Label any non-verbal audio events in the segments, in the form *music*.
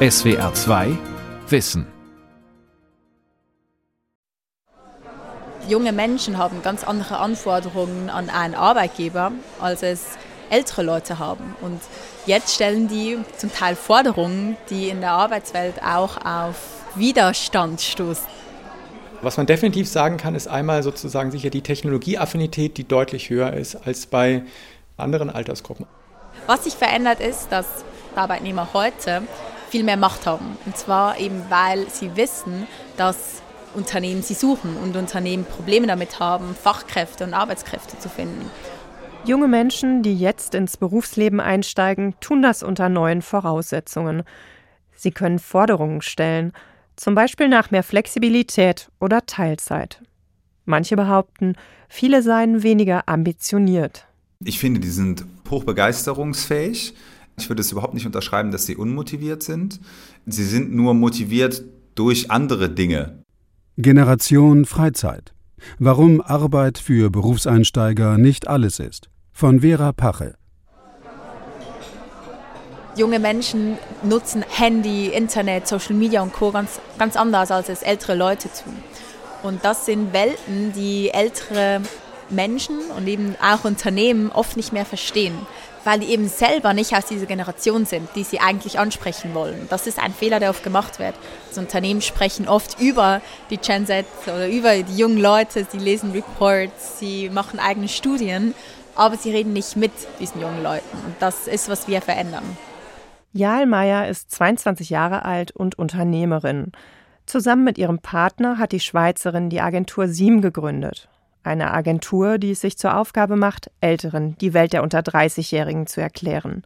SWR 2 Wissen. Junge Menschen haben ganz andere Anforderungen an einen Arbeitgeber, als es ältere Leute haben. Und jetzt stellen die zum Teil Forderungen, die in der Arbeitswelt auch auf Widerstand stoßen. Was man definitiv sagen kann, ist einmal sozusagen sicher die Technologieaffinität, die deutlich höher ist als bei anderen Altersgruppen. Was sich verändert ist, dass Arbeitnehmer heute viel mehr Macht haben. Und zwar eben, weil sie wissen, dass Unternehmen sie suchen und Unternehmen Probleme damit haben, Fachkräfte und Arbeitskräfte zu finden. Junge Menschen, die jetzt ins Berufsleben einsteigen, tun das unter neuen Voraussetzungen. Sie können Forderungen stellen, zum Beispiel nach mehr Flexibilität oder Teilzeit. Manche behaupten, viele seien weniger ambitioniert. Ich finde, die sind hochbegeisterungsfähig. Ich würde es überhaupt nicht unterschreiben, dass sie unmotiviert sind. Sie sind nur motiviert durch andere Dinge. Generation Freizeit. Warum Arbeit für Berufseinsteiger nicht alles ist. Von Vera Pache. Junge Menschen nutzen Handy, Internet, Social Media und Co. ganz, ganz anders, als es ältere Leute tun. Und das sind Welten, die ältere Menschen und eben auch Unternehmen oft nicht mehr verstehen weil die eben selber nicht aus dieser Generation sind, die sie eigentlich ansprechen wollen. Das ist ein Fehler, der oft gemacht wird. Das Unternehmen sprechen oft über die Gen Z oder über die jungen Leute, sie lesen Reports, sie machen eigene Studien, aber sie reden nicht mit diesen jungen Leuten. Und das ist, was wir verändern. Jael Meyer ist 22 Jahre alt und Unternehmerin. Zusammen mit ihrem Partner hat die Schweizerin die Agentur SIEM gegründet eine Agentur, die es sich zur Aufgabe macht, Älteren die Welt der unter 30-Jährigen zu erklären.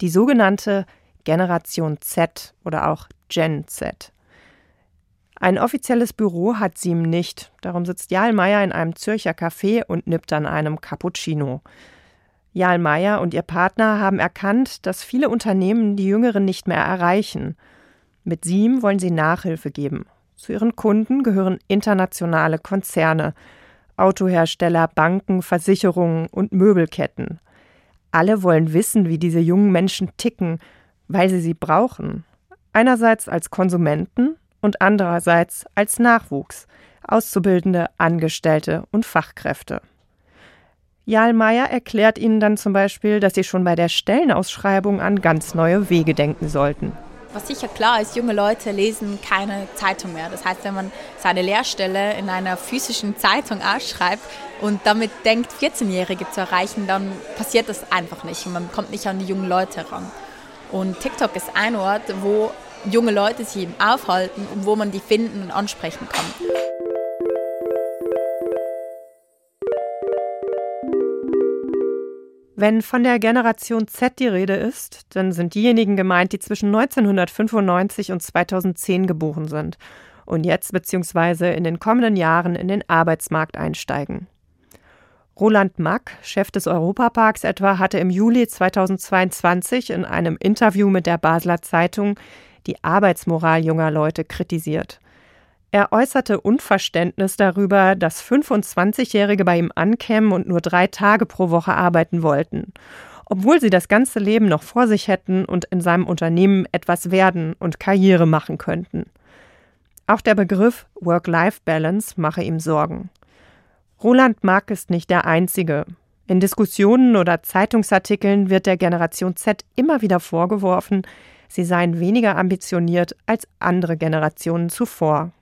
Die sogenannte Generation Z oder auch Gen Z. Ein offizielles Büro hat Siem nicht, darum sitzt Jal Meyer in einem Zürcher Café und nippt an einem Cappuccino. Jal Meyer und ihr Partner haben erkannt, dass viele Unternehmen die Jüngeren nicht mehr erreichen. Mit Siem wollen sie Nachhilfe geben. Zu ihren Kunden gehören internationale Konzerne, Autohersteller, Banken, Versicherungen und Möbelketten. Alle wollen wissen, wie diese jungen Menschen ticken, weil sie sie brauchen. Einerseits als Konsumenten und andererseits als Nachwuchs, Auszubildende, Angestellte und Fachkräfte. Jal Meyer erklärt ihnen dann zum Beispiel, dass sie schon bei der Stellenausschreibung an ganz neue Wege denken sollten. Was sicher klar ist, junge Leute lesen keine Zeitung mehr. Das heißt, wenn man seine Lehrstelle in einer physischen Zeitung ausschreibt und damit denkt, 14-Jährige zu erreichen, dann passiert das einfach nicht und man kommt nicht an die jungen Leute ran. Und TikTok ist ein Ort, wo junge Leute sich eben aufhalten und wo man die finden und ansprechen kann. Wenn von der Generation Z die Rede ist, dann sind diejenigen gemeint, die zwischen 1995 und 2010 geboren sind und jetzt bzw. in den kommenden Jahren in den Arbeitsmarkt einsteigen. Roland Mack, Chef des Europaparks etwa, hatte im Juli 2022 in einem Interview mit der Basler Zeitung die Arbeitsmoral junger Leute kritisiert. Er äußerte Unverständnis darüber, dass 25-Jährige bei ihm ankämen und nur drei Tage pro Woche arbeiten wollten, obwohl sie das ganze Leben noch vor sich hätten und in seinem Unternehmen etwas werden und Karriere machen könnten. Auch der Begriff Work-Life-Balance mache ihm Sorgen. Roland Mack ist nicht der Einzige. In Diskussionen oder Zeitungsartikeln wird der Generation Z immer wieder vorgeworfen, sie seien weniger ambitioniert als andere Generationen zuvor.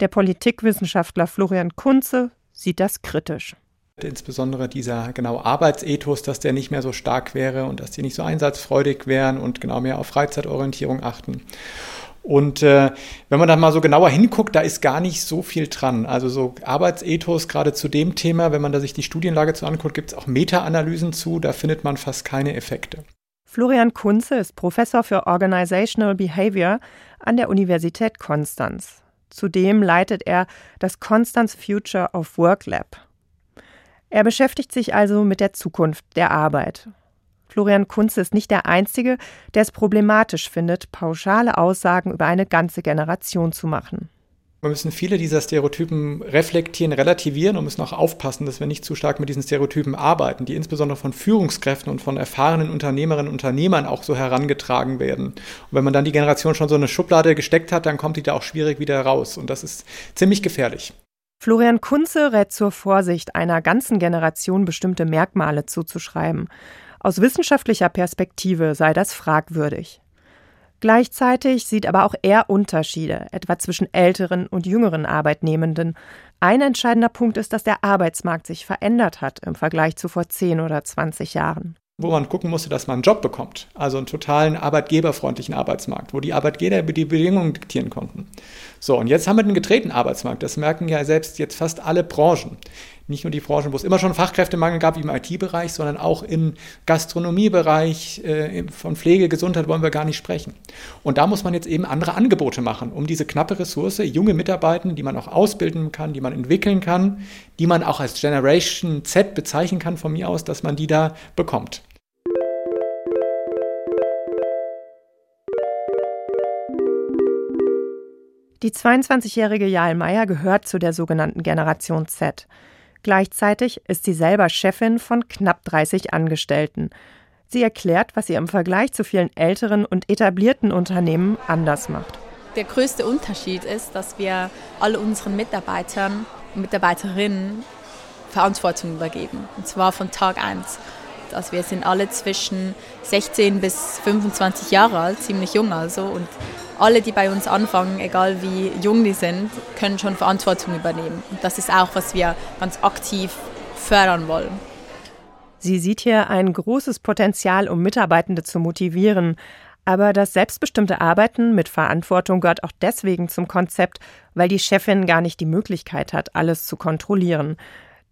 Der Politikwissenschaftler Florian Kunze sieht das kritisch. Insbesondere dieser genau Arbeitsethos, dass der nicht mehr so stark wäre und dass die nicht so einsatzfreudig wären und genau mehr auf Freizeitorientierung achten. Und äh, wenn man dann mal so genauer hinguckt, da ist gar nicht so viel dran. Also so Arbeitsethos, gerade zu dem Thema, wenn man da sich die Studienlage zu anguckt, gibt es auch Meta-Analysen zu, da findet man fast keine Effekte. Florian Kunze ist Professor für Organizational Behavior an der Universität Konstanz. Zudem leitet er das Constance Future of Work Lab. Er beschäftigt sich also mit der Zukunft der Arbeit. Florian Kunze ist nicht der Einzige, der es problematisch findet, pauschale Aussagen über eine ganze Generation zu machen. Wir müssen viele dieser Stereotypen reflektieren, relativieren und müssen auch aufpassen, dass wir nicht zu stark mit diesen Stereotypen arbeiten, die insbesondere von Führungskräften und von erfahrenen Unternehmerinnen und Unternehmern auch so herangetragen werden. Und wenn man dann die Generation schon so eine Schublade gesteckt hat, dann kommt die da auch schwierig wieder raus. Und das ist ziemlich gefährlich. Florian Kunze rät zur Vorsicht, einer ganzen Generation bestimmte Merkmale zuzuschreiben. Aus wissenschaftlicher Perspektive sei das fragwürdig. Gleichzeitig sieht aber auch er Unterschiede, etwa zwischen älteren und jüngeren Arbeitnehmenden. Ein entscheidender Punkt ist, dass der Arbeitsmarkt sich verändert hat im Vergleich zu vor 10 oder 20 Jahren wo man gucken musste, dass man einen Job bekommt. Also einen totalen arbeitgeberfreundlichen Arbeitsmarkt, wo die Arbeitgeber die Bedingungen diktieren konnten. So, und jetzt haben wir einen getretenen Arbeitsmarkt. Das merken ja selbst jetzt fast alle Branchen nicht nur die Branchen, wo es immer schon Fachkräftemangel gab, wie im IT-Bereich, sondern auch im Gastronomiebereich, äh, von Pflege, Gesundheit wollen wir gar nicht sprechen. Und da muss man jetzt eben andere Angebote machen, um diese knappe Ressource, junge Mitarbeiter, die man auch ausbilden kann, die man entwickeln kann, die man auch als Generation Z bezeichnen kann von mir aus, dass man die da bekommt. Die 22-jährige Jael Meyer gehört zu der sogenannten Generation Z. Gleichzeitig ist sie selber Chefin von knapp 30 Angestellten. Sie erklärt, was sie im Vergleich zu vielen älteren und etablierten Unternehmen anders macht. Der größte Unterschied ist, dass wir alle unseren Mitarbeitern und Mitarbeiterinnen Verantwortung übergeben. Und zwar von Tag 1. Also wir sind alle zwischen 16 bis 25 Jahre alt, ziemlich jung also. Und alle, die bei uns anfangen, egal wie jung die sind, können schon Verantwortung übernehmen. Und das ist auch, was wir ganz aktiv fördern wollen. Sie sieht hier ein großes Potenzial, um Mitarbeitende zu motivieren. Aber das selbstbestimmte Arbeiten mit Verantwortung gehört auch deswegen zum Konzept, weil die Chefin gar nicht die Möglichkeit hat, alles zu kontrollieren.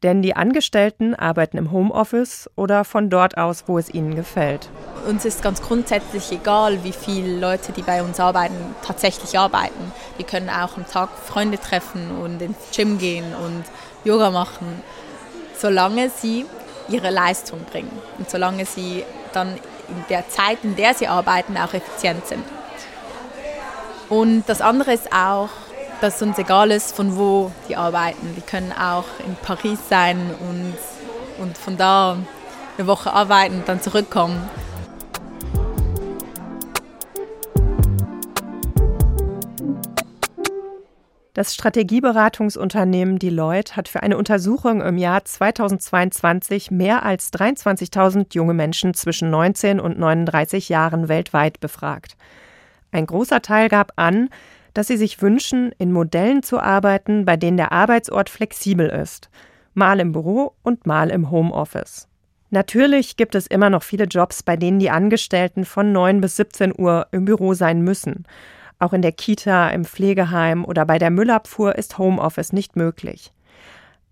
Denn die Angestellten arbeiten im Homeoffice oder von dort aus, wo es ihnen gefällt. Uns ist ganz grundsätzlich egal, wie viele Leute, die bei uns arbeiten, tatsächlich arbeiten. Die können auch am Tag Freunde treffen und ins Gym gehen und Yoga machen, solange sie ihre Leistung bringen und solange sie dann in der Zeit, in der sie arbeiten, auch effizient sind. Und das andere ist auch, dass uns egal ist, von wo die arbeiten. Die können auch in Paris sein und, und von da eine Woche arbeiten und dann zurückkommen. Das Strategieberatungsunternehmen Deloitte hat für eine Untersuchung im Jahr 2022 mehr als 23.000 junge Menschen zwischen 19 und 39 Jahren weltweit befragt. Ein großer Teil gab an, dass sie sich wünschen, in Modellen zu arbeiten, bei denen der Arbeitsort flexibel ist, mal im Büro und mal im Homeoffice. Natürlich gibt es immer noch viele Jobs, bei denen die Angestellten von 9 bis 17 Uhr im Büro sein müssen. Auch in der Kita, im Pflegeheim oder bei der Müllabfuhr ist Homeoffice nicht möglich.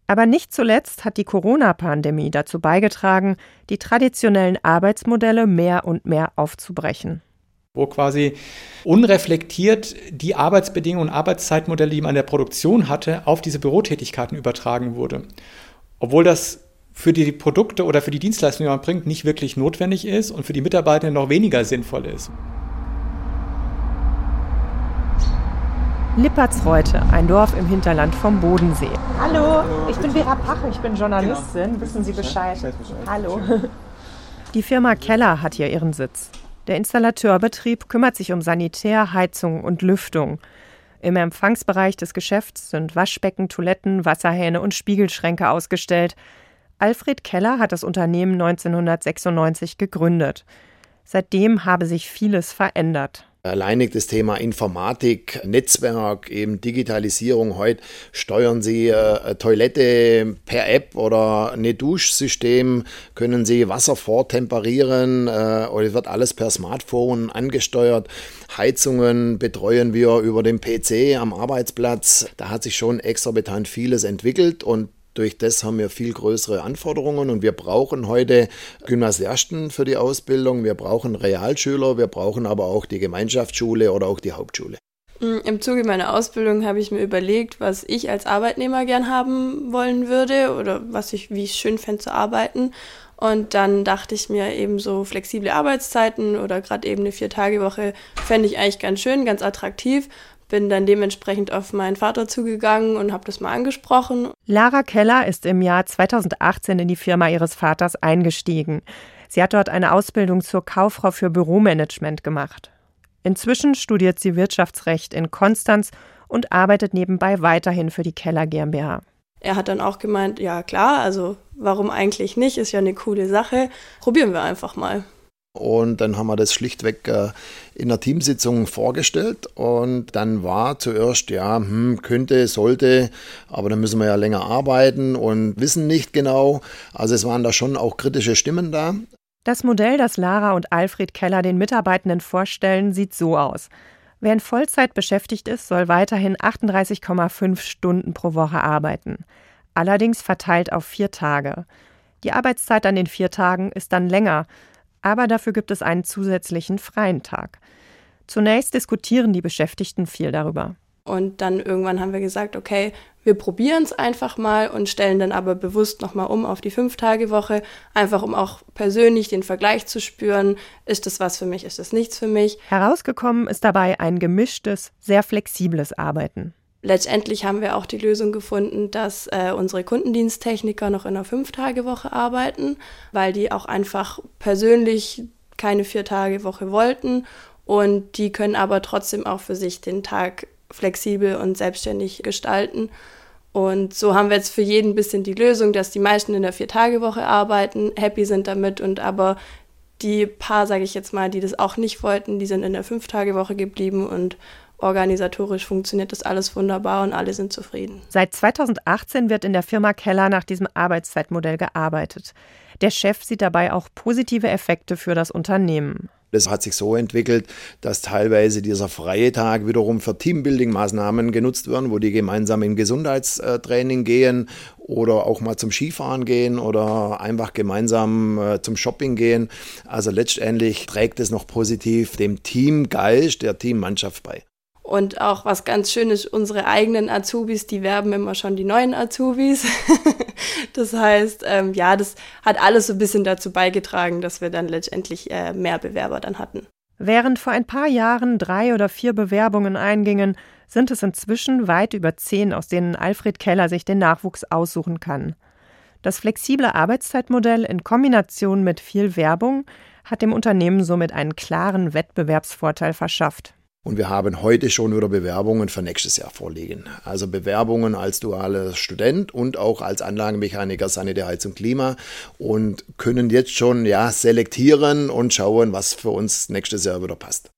Aber nicht zuletzt hat die Corona-Pandemie dazu beigetragen, die traditionellen Arbeitsmodelle mehr und mehr aufzubrechen wo quasi unreflektiert die Arbeitsbedingungen und Arbeitszeitmodelle, die man in der Produktion hatte, auf diese Bürotätigkeiten übertragen wurde. Obwohl das für die Produkte oder für die Dienstleistungen, die man bringt, nicht wirklich notwendig ist und für die Mitarbeiter noch weniger sinnvoll ist. Lippertsreute, ein Dorf im Hinterland vom Bodensee. Hallo, ich bin Vera Pache, ich bin Journalistin. Genau. Wissen Sie Bescheid? Hallo. Die Firma Keller hat hier ihren Sitz. Der Installateurbetrieb kümmert sich um Sanitär, Heizung und Lüftung. Im Empfangsbereich des Geschäfts sind Waschbecken, Toiletten, Wasserhähne und Spiegelschränke ausgestellt. Alfred Keller hat das Unternehmen 1996 gegründet. Seitdem habe sich vieles verändert. Alleinig das Thema Informatik, Netzwerk, eben Digitalisierung. Heute steuern Sie äh, Toilette per App oder ein Duschsystem, können Sie Wasser vortemperieren äh, oder wird alles per Smartphone angesteuert. Heizungen betreuen wir über den PC am Arbeitsplatz. Da hat sich schon exorbitant vieles entwickelt und durch das haben wir viel größere Anforderungen und wir brauchen heute Gymnasiasten für die Ausbildung, wir brauchen Realschüler, wir brauchen aber auch die Gemeinschaftsschule oder auch die Hauptschule. Mm, Im Zuge meiner Ausbildung habe ich mir überlegt, was ich als Arbeitnehmer gern haben wollen würde oder was ich, wie ich schön fände zu arbeiten. Und dann dachte ich mir eben so flexible Arbeitszeiten oder gerade eben eine Vier-Tage-Woche fände ich eigentlich ganz schön, ganz attraktiv. Bin dann dementsprechend auf meinen Vater zugegangen und habe das mal angesprochen. Lara Keller ist im Jahr 2018 in die Firma ihres Vaters eingestiegen. Sie hat dort eine Ausbildung zur Kauffrau für Büromanagement gemacht. Inzwischen studiert sie Wirtschaftsrecht in Konstanz und arbeitet nebenbei weiterhin für die Keller GmbH. Er hat dann auch gemeint, ja klar, also warum eigentlich nicht, ist ja eine coole Sache, probieren wir einfach mal. Und dann haben wir das schlichtweg äh, in der Teamsitzung vorgestellt. Und dann war zuerst, ja, hm, könnte, sollte, aber dann müssen wir ja länger arbeiten und wissen nicht genau. Also es waren da schon auch kritische Stimmen da. Das Modell, das Lara und Alfred Keller den Mitarbeitenden vorstellen, sieht so aus. Wer in Vollzeit beschäftigt ist, soll weiterhin 38,5 Stunden pro Woche arbeiten. Allerdings verteilt auf vier Tage. Die Arbeitszeit an den vier Tagen ist dann länger, aber dafür gibt es einen zusätzlichen freien Tag. Zunächst diskutieren die Beschäftigten viel darüber. Und dann irgendwann haben wir gesagt, okay, wir probieren es einfach mal und stellen dann aber bewusst nochmal um auf die Fünf-Tage-Woche, einfach um auch persönlich den Vergleich zu spüren. Ist das was für mich, ist das nichts für mich? Herausgekommen ist dabei ein gemischtes, sehr flexibles Arbeiten. Letztendlich haben wir auch die Lösung gefunden, dass äh, unsere Kundendiensttechniker noch in einer Fünf-Tage-Woche arbeiten, weil die auch einfach persönlich keine Vier-Tage-Woche wollten und die können aber trotzdem auch für sich den Tag flexibel und selbstständig gestalten. Und so haben wir jetzt für jeden ein bisschen die Lösung, dass die meisten in der Vier-Tage-Woche arbeiten, happy sind damit und aber die paar, sage ich jetzt mal, die das auch nicht wollten, die sind in der Fünf-Tage-Woche geblieben und organisatorisch funktioniert das alles wunderbar und alle sind zufrieden. Seit 2018 wird in der Firma Keller nach diesem Arbeitszeitmodell gearbeitet. Der Chef sieht dabei auch positive Effekte für das Unternehmen. Das hat sich so entwickelt, dass teilweise dieser freie Tag wiederum für Teambuilding-Maßnahmen genutzt werden, wo die gemeinsam in Gesundheitstraining gehen oder auch mal zum Skifahren gehen oder einfach gemeinsam äh, zum Shopping gehen. Also letztendlich trägt es noch positiv dem Teamgeist der Teammannschaft bei. Und auch was ganz schön ist, unsere eigenen Azubis, die werben immer schon die neuen Azubis. *laughs* das heißt, ähm, ja, das hat alles so ein bisschen dazu beigetragen, dass wir dann letztendlich äh, mehr Bewerber dann hatten. Während vor ein paar Jahren drei oder vier Bewerbungen eingingen, sind es inzwischen weit über zehn, aus denen Alfred Keller sich den Nachwuchs aussuchen kann. Das flexible Arbeitszeitmodell in Kombination mit viel Werbung hat dem Unternehmen somit einen klaren Wettbewerbsvorteil verschafft. Und wir haben heute schon wieder Bewerbungen für nächstes Jahr vorliegen. Also Bewerbungen als dualer Student und auch als Anlagenmechaniker Sanitär, Heizung, Klima und können jetzt schon ja, selektieren und schauen, was für uns nächstes Jahr wieder passt.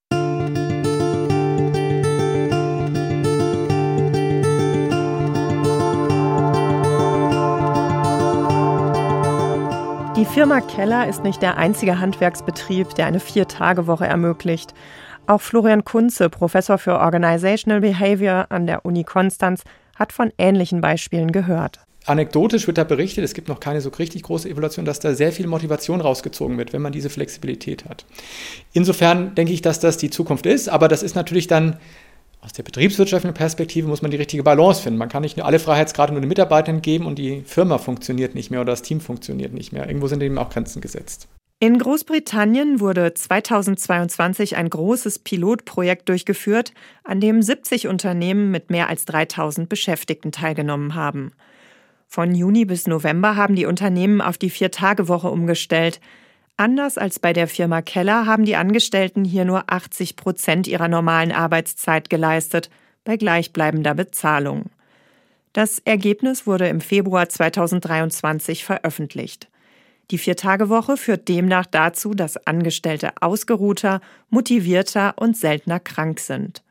Die Firma Keller ist nicht der einzige Handwerksbetrieb, der eine Vier-Tage-Woche ermöglicht. Auch Florian Kunze, Professor für Organizational Behavior an der Uni Konstanz, hat von ähnlichen Beispielen gehört. Anekdotisch wird da berichtet, es gibt noch keine so richtig große Evaluation, dass da sehr viel Motivation rausgezogen wird, wenn man diese Flexibilität hat. Insofern denke ich, dass das die Zukunft ist, aber das ist natürlich dann aus der betriebswirtschaftlichen Perspektive muss man die richtige Balance finden. Man kann nicht alle Freiheitsgrade nur den Mitarbeitern geben und die Firma funktioniert nicht mehr oder das Team funktioniert nicht mehr. Irgendwo sind eben auch Grenzen gesetzt. In Großbritannien wurde 2022 ein großes Pilotprojekt durchgeführt, an dem 70 Unternehmen mit mehr als 3000 Beschäftigten teilgenommen haben. Von Juni bis November haben die Unternehmen auf die Vier-Tage-Woche umgestellt. Anders als bei der Firma Keller haben die Angestellten hier nur 80 Prozent ihrer normalen Arbeitszeit geleistet, bei gleichbleibender Bezahlung. Das Ergebnis wurde im Februar 2023 veröffentlicht. Die Viertagewoche führt demnach dazu, dass Angestellte ausgeruhter, motivierter und seltener krank sind.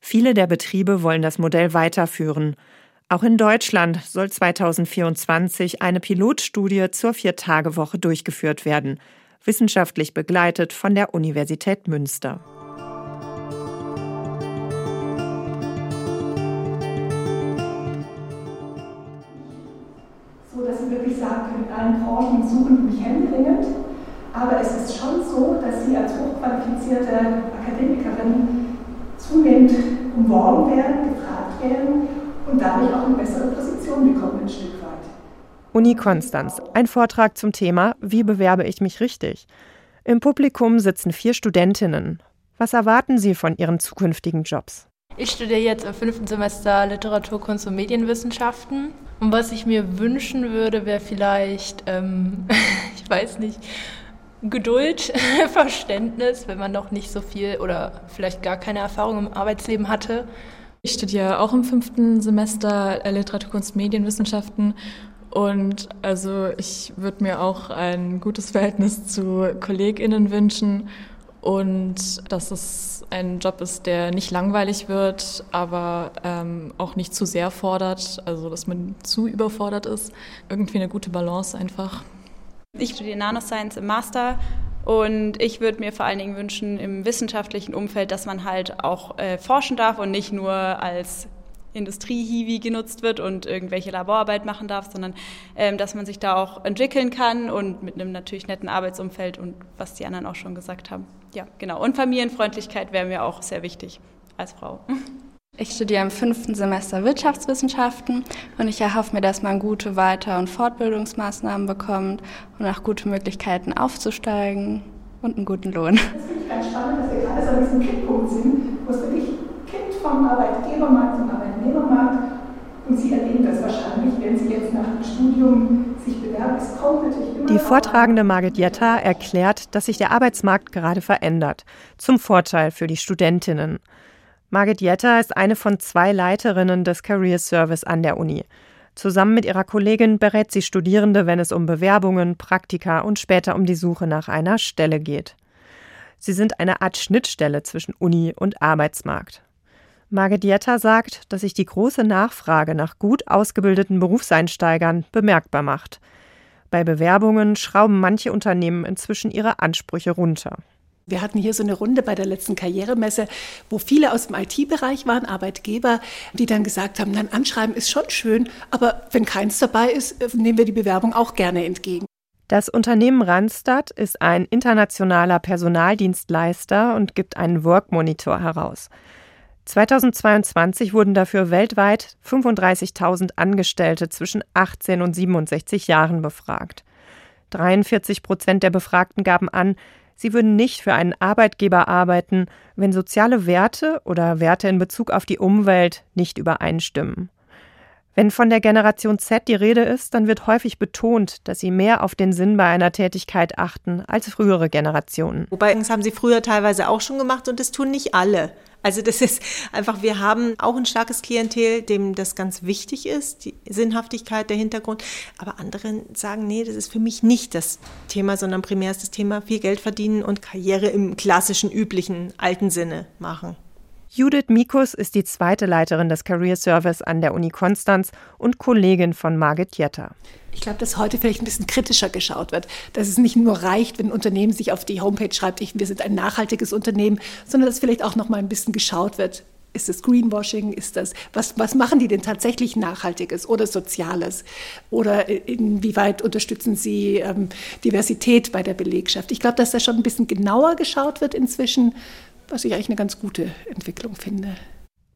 Viele der Betriebe wollen das Modell weiterführen. Auch in Deutschland soll 2024 eine Pilotstudie zur Viertagewoche durchgeführt werden, wissenschaftlich begleitet von der Universität Münster. Allen Branchen suchen mich händeringend. Aber es ist schon so, dass sie als hochqualifizierte Akademikerin zunehmend umworben werden, gefragt werden und dadurch auch eine bessere Position bekommen ein Stück weit. Uni Konstanz. Ein Vortrag zum Thema Wie bewerbe ich mich richtig? Im Publikum sitzen vier Studentinnen. Was erwarten sie von ihren zukünftigen Jobs? Ich studiere jetzt im fünften Semester Literatur, Kunst und Medienwissenschaften. Und was ich mir wünschen würde, wäre vielleicht, ähm, *laughs* ich weiß nicht, Geduld, *laughs* Verständnis, wenn man noch nicht so viel oder vielleicht gar keine Erfahrung im Arbeitsleben hatte. Ich studiere auch im fünften Semester Literatur, Kunst, Medienwissenschaften und also ich würde mir auch ein gutes Verhältnis zu KollegInnen wünschen und dass es ein Job ist, der nicht langweilig wird, aber ähm, auch nicht zu sehr fordert, also dass man zu überfordert ist. Irgendwie eine gute Balance einfach. Ich studiere Nanoscience im Master und ich würde mir vor allen Dingen wünschen im wissenschaftlichen Umfeld, dass man halt auch äh, forschen darf und nicht nur als Industrie-Hiwi genutzt wird und irgendwelche Laborarbeit machen darf, sondern ähm, dass man sich da auch entwickeln kann und mit einem natürlich netten Arbeitsumfeld und was die anderen auch schon gesagt haben. Ja, genau. Und Familienfreundlichkeit wäre mir auch sehr wichtig als Frau. Ich studiere im fünften Semester Wirtschaftswissenschaften und ich erhoffe mir, dass man gute Weiter- und Fortbildungsmaßnahmen bekommt und auch gute Möglichkeiten aufzusteigen und einen guten Lohn. Das finde ich ganz spannend, dass wir gerade so an diesem Kipppunkt sind, wo es wirklich kippt vom Arbeitgebermarkt zum Arbeitnehmermarkt. Und Sie erleben das wahrscheinlich, wenn Sie jetzt nach dem Studium Die Vortragende Margit Jetta erklärt, dass sich der Arbeitsmarkt gerade verändert, zum Vorteil für die Studentinnen. Margit Jetta ist eine von zwei Leiterinnen des Career Service an der Uni. Zusammen mit ihrer Kollegin berät sie Studierende, wenn es um Bewerbungen, Praktika und später um die Suche nach einer Stelle geht. Sie sind eine Art Schnittstelle zwischen Uni und Arbeitsmarkt. Margit Jetta sagt, dass sich die große Nachfrage nach gut ausgebildeten Berufseinsteigern bemerkbar macht. Bei Bewerbungen schrauben manche Unternehmen inzwischen ihre Ansprüche runter. Wir hatten hier so eine Runde bei der letzten Karrieremesse, wo viele aus dem IT-Bereich waren, Arbeitgeber, die dann gesagt haben, dann anschreiben ist schon schön, aber wenn keins dabei ist, nehmen wir die Bewerbung auch gerne entgegen. Das Unternehmen Randstad ist ein internationaler Personaldienstleister und gibt einen Work-Monitor heraus. 2022 wurden dafür weltweit 35.000 Angestellte zwischen 18 und 67 Jahren befragt. 43 Prozent der Befragten gaben an, sie würden nicht für einen Arbeitgeber arbeiten, wenn soziale Werte oder Werte in Bezug auf die Umwelt nicht übereinstimmen. Wenn von der Generation Z die Rede ist, dann wird häufig betont, dass sie mehr auf den Sinn bei einer Tätigkeit achten als frühere Generationen. Wobei, das haben sie früher teilweise auch schon gemacht und das tun nicht alle. Also das ist einfach, wir haben auch ein starkes Klientel, dem das ganz wichtig ist, die Sinnhaftigkeit, der Hintergrund. Aber andere sagen, nee, das ist für mich nicht das Thema, sondern primär ist das Thema viel Geld verdienen und Karriere im klassischen, üblichen, alten Sinne machen. Judith Mikus ist die zweite Leiterin des Career Service an der Uni Konstanz und Kollegin von Margit Jetter. Ich glaube, dass heute vielleicht ein bisschen kritischer geschaut wird, dass es nicht nur reicht, wenn ein Unternehmen sich auf die Homepage schreibt, wir sind ein nachhaltiges Unternehmen, sondern dass vielleicht auch noch mal ein bisschen geschaut wird. Ist das Greenwashing? Ist das, was, was machen die denn tatsächlich Nachhaltiges oder Soziales? Oder inwieweit unterstützen sie ähm, Diversität bei der Belegschaft? Ich glaube, dass da schon ein bisschen genauer geschaut wird inzwischen, was ich eigentlich eine ganz gute Entwicklung finde.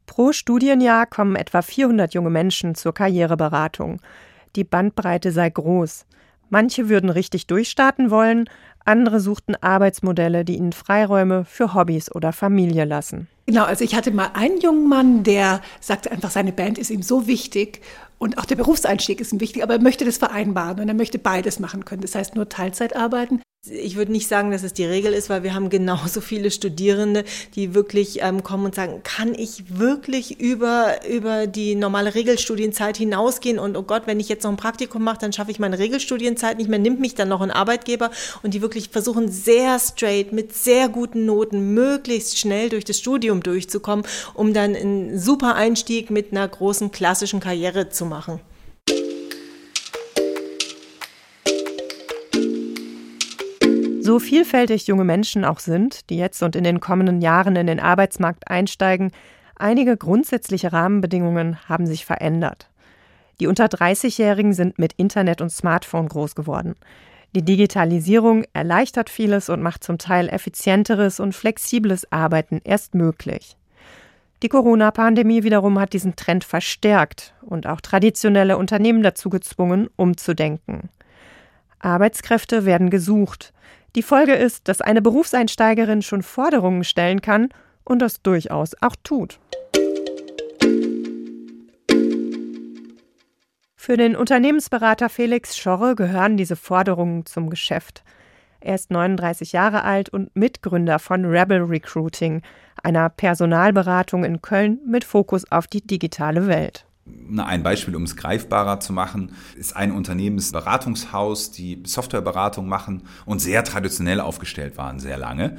Pro Studienjahr kommen etwa 400 junge Menschen zur Karriereberatung. Die Bandbreite sei groß. Manche würden richtig durchstarten wollen, andere suchten Arbeitsmodelle, die ihnen Freiräume für Hobbys oder Familie lassen. Genau, also ich hatte mal einen jungen Mann, der sagte einfach, seine Band ist ihm so wichtig und auch der Berufseinstieg ist ihm wichtig, aber er möchte das vereinbaren und er möchte beides machen können. Das heißt nur Teilzeit arbeiten. Ich würde nicht sagen, dass es die Regel ist, weil wir haben genauso viele Studierende, die wirklich ähm, kommen und sagen, kann ich wirklich über, über die normale Regelstudienzeit hinausgehen und oh Gott, wenn ich jetzt noch ein Praktikum mache, dann schaffe ich meine Regelstudienzeit nicht mehr, nimmt mich dann noch ein Arbeitgeber und die wirklich versuchen sehr straight mit sehr guten Noten möglichst schnell durch das Studium durchzukommen, um dann einen super Einstieg mit einer großen klassischen Karriere zu machen. So vielfältig junge Menschen auch sind, die jetzt und in den kommenden Jahren in den Arbeitsmarkt einsteigen, einige grundsätzliche Rahmenbedingungen haben sich verändert. Die unter 30-Jährigen sind mit Internet und Smartphone groß geworden. Die Digitalisierung erleichtert vieles und macht zum Teil effizienteres und flexibles Arbeiten erst möglich. Die Corona-Pandemie wiederum hat diesen Trend verstärkt und auch traditionelle Unternehmen dazu gezwungen, umzudenken. Arbeitskräfte werden gesucht. Die Folge ist, dass eine Berufseinsteigerin schon Forderungen stellen kann und das durchaus auch tut. Für den Unternehmensberater Felix Schorre gehören diese Forderungen zum Geschäft. Er ist 39 Jahre alt und Mitgründer von Rebel Recruiting, einer Personalberatung in Köln mit Fokus auf die digitale Welt. Ein Beispiel, um es greifbarer zu machen, ist ein Unternehmensberatungshaus, die Softwareberatung machen und sehr traditionell aufgestellt waren, sehr lange.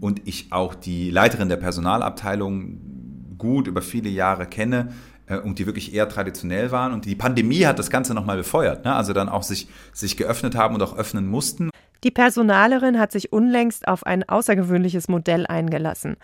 Und ich auch die Leiterin der Personalabteilung gut über viele Jahre kenne, äh, und die wirklich eher traditionell waren. Und die Pandemie hat das Ganze nochmal befeuert. Ne? Also dann auch sich, sich geöffnet haben und auch öffnen mussten. Die Personalerin hat sich unlängst auf ein außergewöhnliches Modell eingelassen.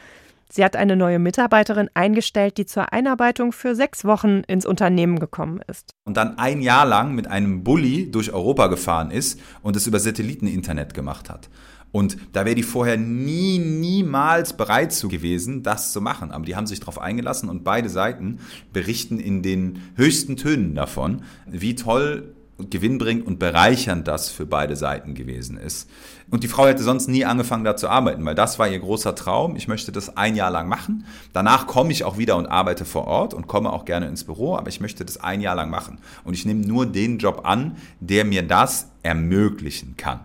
Sie hat eine neue Mitarbeiterin eingestellt, die zur Einarbeitung für sechs Wochen ins Unternehmen gekommen ist. Und dann ein Jahr lang mit einem Bulli durch Europa gefahren ist und es über Satelliteninternet gemacht hat. Und da wäre die vorher nie, niemals bereit zu gewesen, das zu machen. Aber die haben sich darauf eingelassen und beide Seiten berichten in den höchsten Tönen davon, wie toll gewinnbringend und bereichernd das für beide Seiten gewesen ist. Und die Frau hätte sonst nie angefangen, da zu arbeiten, weil das war ihr großer Traum. Ich möchte das ein Jahr lang machen. Danach komme ich auch wieder und arbeite vor Ort und komme auch gerne ins Büro, aber ich möchte das ein Jahr lang machen. Und ich nehme nur den Job an, der mir das ermöglichen kann.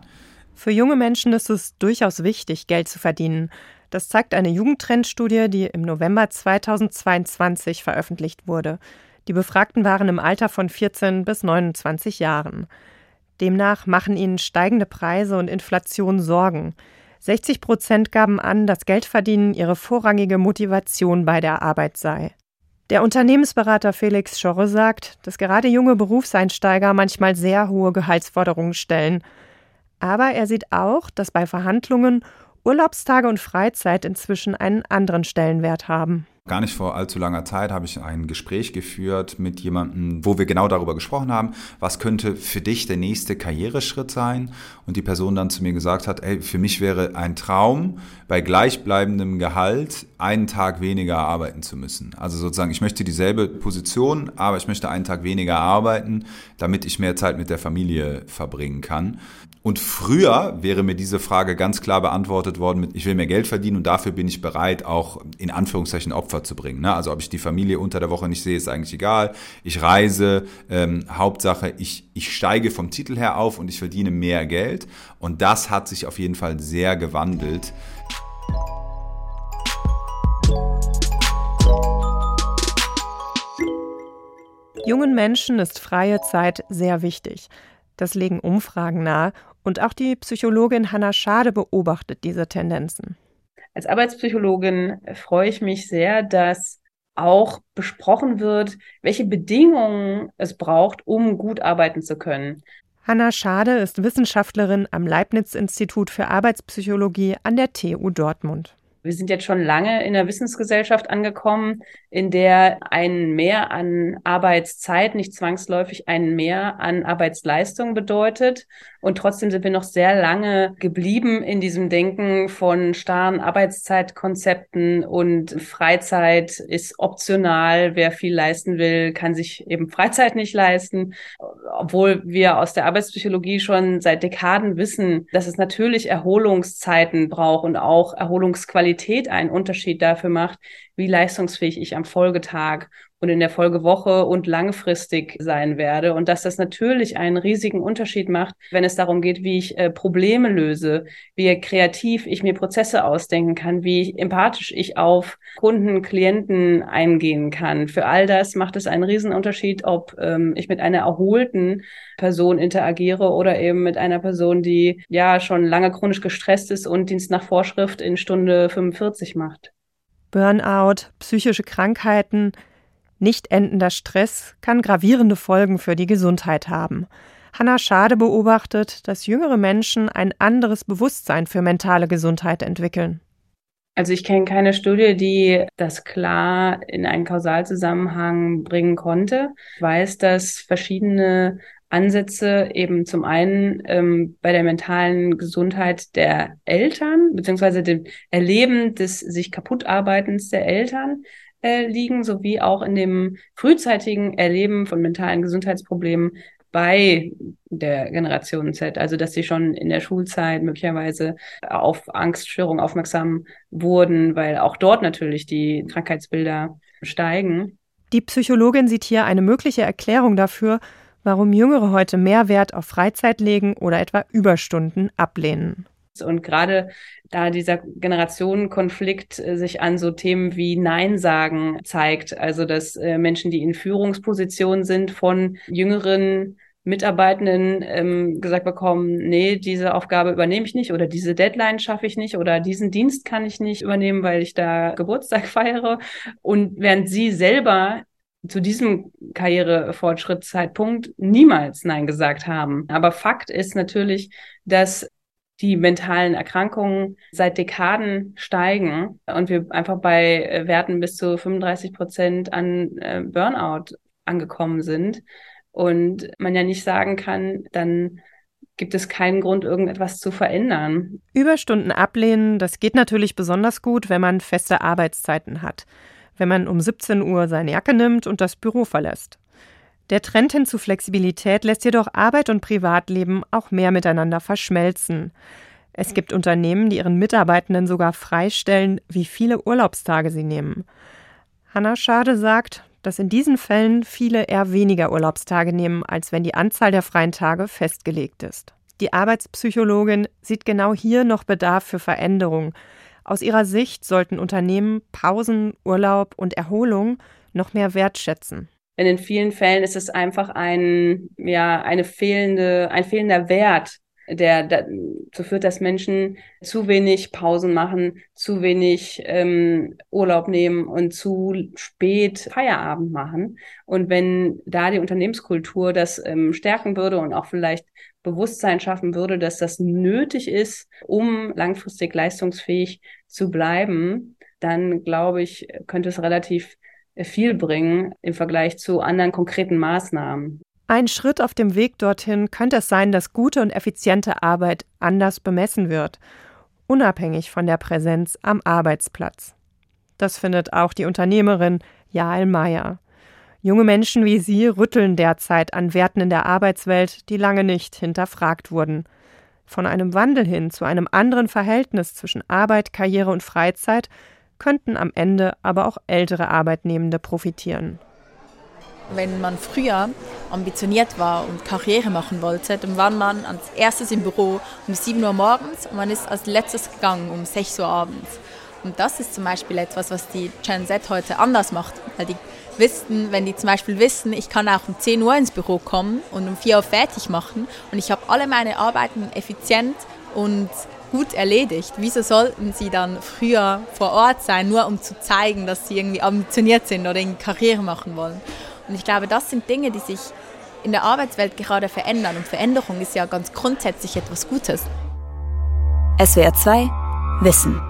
Für junge Menschen ist es durchaus wichtig, Geld zu verdienen. Das zeigt eine Jugendtrendstudie, die im November 2022 veröffentlicht wurde. Die Befragten waren im Alter von 14 bis 29 Jahren. Demnach machen ihnen steigende Preise und Inflation Sorgen. 60 Prozent gaben an, dass Geldverdienen ihre vorrangige Motivation bei der Arbeit sei. Der Unternehmensberater Felix Schorre sagt, dass gerade junge Berufseinsteiger manchmal sehr hohe Gehaltsforderungen stellen – aber er sieht auch, dass bei Verhandlungen Urlaubstage und Freizeit inzwischen einen anderen Stellenwert haben. Gar nicht vor allzu langer Zeit habe ich ein Gespräch geführt mit jemandem, wo wir genau darüber gesprochen haben, was könnte für dich der nächste Karriereschritt sein? Und die Person dann zu mir gesagt hat, ey, für mich wäre ein Traum, bei gleichbleibendem Gehalt einen Tag weniger arbeiten zu müssen. Also sozusagen, ich möchte dieselbe Position, aber ich möchte einen Tag weniger arbeiten, damit ich mehr Zeit mit der Familie verbringen kann. Und früher wäre mir diese Frage ganz klar beantwortet worden mit, ich will mehr Geld verdienen und dafür bin ich bereit, auch in Anführungszeichen Opfer zu bringen. Ne? Also ob ich die Familie unter der Woche nicht sehe, ist eigentlich egal. Ich reise, ähm, Hauptsache, ich, ich steige vom Titel her auf und ich verdiene mehr Geld. Und das hat sich auf jeden Fall sehr gewandelt. Jungen Menschen ist freie Zeit sehr wichtig. Das legen Umfragen nahe und auch die Psychologin Hanna Schade beobachtet diese Tendenzen. Als Arbeitspsychologin freue ich mich sehr, dass auch besprochen wird, welche Bedingungen es braucht, um gut arbeiten zu können. Hanna Schade ist Wissenschaftlerin am Leibniz-Institut für Arbeitspsychologie an der TU Dortmund. Wir sind jetzt schon lange in der Wissensgesellschaft angekommen, in der ein Mehr an Arbeitszeit nicht zwangsläufig ein Mehr an Arbeitsleistung bedeutet. Und trotzdem sind wir noch sehr lange geblieben in diesem Denken von starren Arbeitszeitkonzepten und Freizeit ist optional. Wer viel leisten will, kann sich eben Freizeit nicht leisten. Obwohl wir aus der Arbeitspsychologie schon seit Dekaden wissen, dass es natürlich Erholungszeiten braucht und auch Erholungsqualität einen Unterschied dafür macht, wie leistungsfähig ich am Folgetag und in der Folgewoche und langfristig sein werde. Und dass das natürlich einen riesigen Unterschied macht, wenn es darum geht, wie ich äh, Probleme löse, wie kreativ ich mir Prozesse ausdenken kann, wie empathisch ich auf Kunden, Klienten eingehen kann. Für all das macht es einen riesen Unterschied, ob ähm, ich mit einer erholten Person interagiere oder eben mit einer Person, die ja schon lange chronisch gestresst ist und Dienst nach Vorschrift in Stunde 45 macht. Burnout, psychische Krankheiten, nicht endender Stress kann gravierende Folgen für die Gesundheit haben. Hanna Schade beobachtet, dass jüngere Menschen ein anderes Bewusstsein für mentale Gesundheit entwickeln. Also ich kenne keine Studie, die das klar in einen Kausalzusammenhang bringen konnte. Ich weiß, dass verschiedene Ansätze eben zum einen ähm, bei der mentalen Gesundheit der Eltern, beziehungsweise dem Erleben des sich kaputtarbeitens der Eltern äh, liegen, sowie auch in dem frühzeitigen Erleben von mentalen Gesundheitsproblemen bei der Generation Z, also dass sie schon in der Schulzeit möglicherweise auf Angststörungen aufmerksam wurden, weil auch dort natürlich die Krankheitsbilder steigen. Die Psychologin sieht hier eine mögliche Erklärung dafür, warum Jüngere heute mehr Wert auf Freizeit legen oder etwa Überstunden ablehnen. Und gerade da dieser Generationenkonflikt äh, sich an so Themen wie Nein sagen zeigt, also dass äh, Menschen, die in Führungspositionen sind, von jüngeren Mitarbeitenden ähm, gesagt bekommen, nee, diese Aufgabe übernehme ich nicht oder diese Deadline schaffe ich nicht oder diesen Dienst kann ich nicht übernehmen, weil ich da Geburtstag feiere. Und während sie selber zu diesem Karrierefortschrittszeitpunkt niemals Nein gesagt haben. Aber Fakt ist natürlich, dass die mentalen Erkrankungen seit Dekaden steigen und wir einfach bei äh, Werten bis zu 35 Prozent an äh, Burnout angekommen sind und man ja nicht sagen kann, dann gibt es keinen Grund, irgendetwas zu verändern. Überstunden ablehnen, das geht natürlich besonders gut, wenn man feste Arbeitszeiten hat. Wenn man um 17 Uhr seine Jacke nimmt und das Büro verlässt. Der Trend hin zu Flexibilität lässt jedoch Arbeit und Privatleben auch mehr miteinander verschmelzen. Es gibt Unternehmen, die ihren Mitarbeitenden sogar freistellen, wie viele Urlaubstage sie nehmen. Hanna Schade sagt, dass in diesen Fällen viele eher weniger Urlaubstage nehmen, als wenn die Anzahl der freien Tage festgelegt ist. Die Arbeitspsychologin sieht genau hier noch Bedarf für Veränderung. Aus ihrer Sicht sollten Unternehmen Pausen, Urlaub und Erholung noch mehr wertschätzen. Denn in vielen Fällen ist es einfach ein, ja, eine fehlende, ein fehlender Wert, der dazu führt, dass Menschen zu wenig Pausen machen, zu wenig ähm, Urlaub nehmen und zu spät Feierabend machen. Und wenn da die Unternehmenskultur das ähm, stärken würde und auch vielleicht Bewusstsein schaffen würde, dass das nötig ist, um langfristig leistungsfähig zu bleiben, dann glaube ich, könnte es relativ viel bringen im Vergleich zu anderen konkreten Maßnahmen. Ein Schritt auf dem Weg dorthin könnte es sein, dass gute und effiziente Arbeit anders bemessen wird, unabhängig von der Präsenz am Arbeitsplatz. Das findet auch die Unternehmerin Jael Meyer. Junge Menschen wie sie rütteln derzeit an Werten in der Arbeitswelt, die lange nicht hinterfragt wurden. Von einem Wandel hin zu einem anderen Verhältnis zwischen Arbeit, Karriere und Freizeit könnten am Ende aber auch ältere Arbeitnehmende profitieren. Wenn man früher ambitioniert war und Karriere machen wollte, dann war man als erstes im Büro um 7 Uhr morgens und man ist als letztes gegangen um 6 Uhr abends. Und das ist zum Beispiel etwas, was die Gen Z heute anders macht. Weil die wissen, wenn die zum Beispiel wissen, ich kann auch um 10 Uhr ins Büro kommen und um 4 Uhr fertig machen und ich habe alle meine Arbeiten effizient und gut erledigt. Wieso sollten sie dann früher vor Ort sein, nur um zu zeigen, dass sie irgendwie ambitioniert sind oder eine Karriere machen wollen? Und ich glaube, das sind Dinge, die sich in der Arbeitswelt gerade verändern. Und Veränderung ist ja ganz grundsätzlich etwas Gutes. SWR 2 Wissen.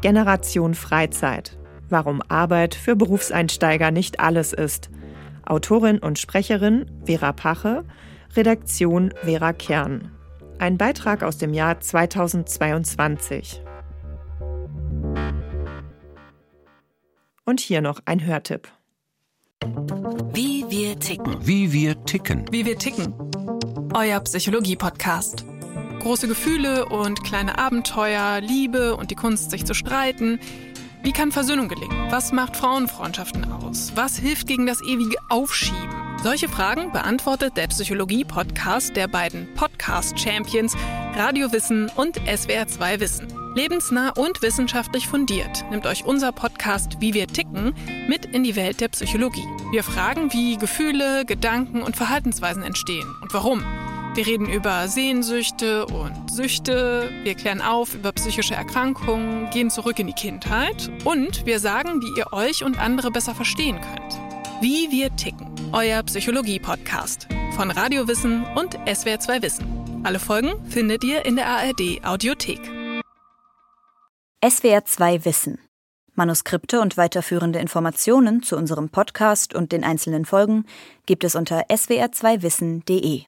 Generation Freizeit. Warum Arbeit für Berufseinsteiger nicht alles ist. Autorin und Sprecherin Vera Pache, Redaktion Vera Kern. Ein Beitrag aus dem Jahr 2022. Und hier noch ein Hörtipp. Wie wir ticken. Wie wir ticken. Wie wir ticken. Euer Psychologie-Podcast. Große Gefühle und kleine Abenteuer, Liebe und die Kunst, sich zu streiten. Wie kann Versöhnung gelingen? Was macht Frauenfreundschaften aus? Was hilft gegen das ewige Aufschieben? Solche Fragen beantwortet der Psychologie-Podcast der beiden Podcast-Champions Radiowissen und SWR2 Wissen. Lebensnah und wissenschaftlich fundiert nimmt euch unser Podcast Wie wir ticken mit in die Welt der Psychologie. Wir fragen, wie Gefühle, Gedanken und Verhaltensweisen entstehen und warum. Wir reden über Sehnsüchte und Süchte, wir klären auf über psychische Erkrankungen, gehen zurück in die Kindheit und wir sagen, wie ihr euch und andere besser verstehen könnt. Wie wir ticken. Euer Psychologie-Podcast von Radiowissen und SWR2 Wissen. Alle Folgen findet ihr in der ARD Audiothek. SWR2 Wissen. Manuskripte und weiterführende Informationen zu unserem Podcast und den einzelnen Folgen gibt es unter swr2wissen.de.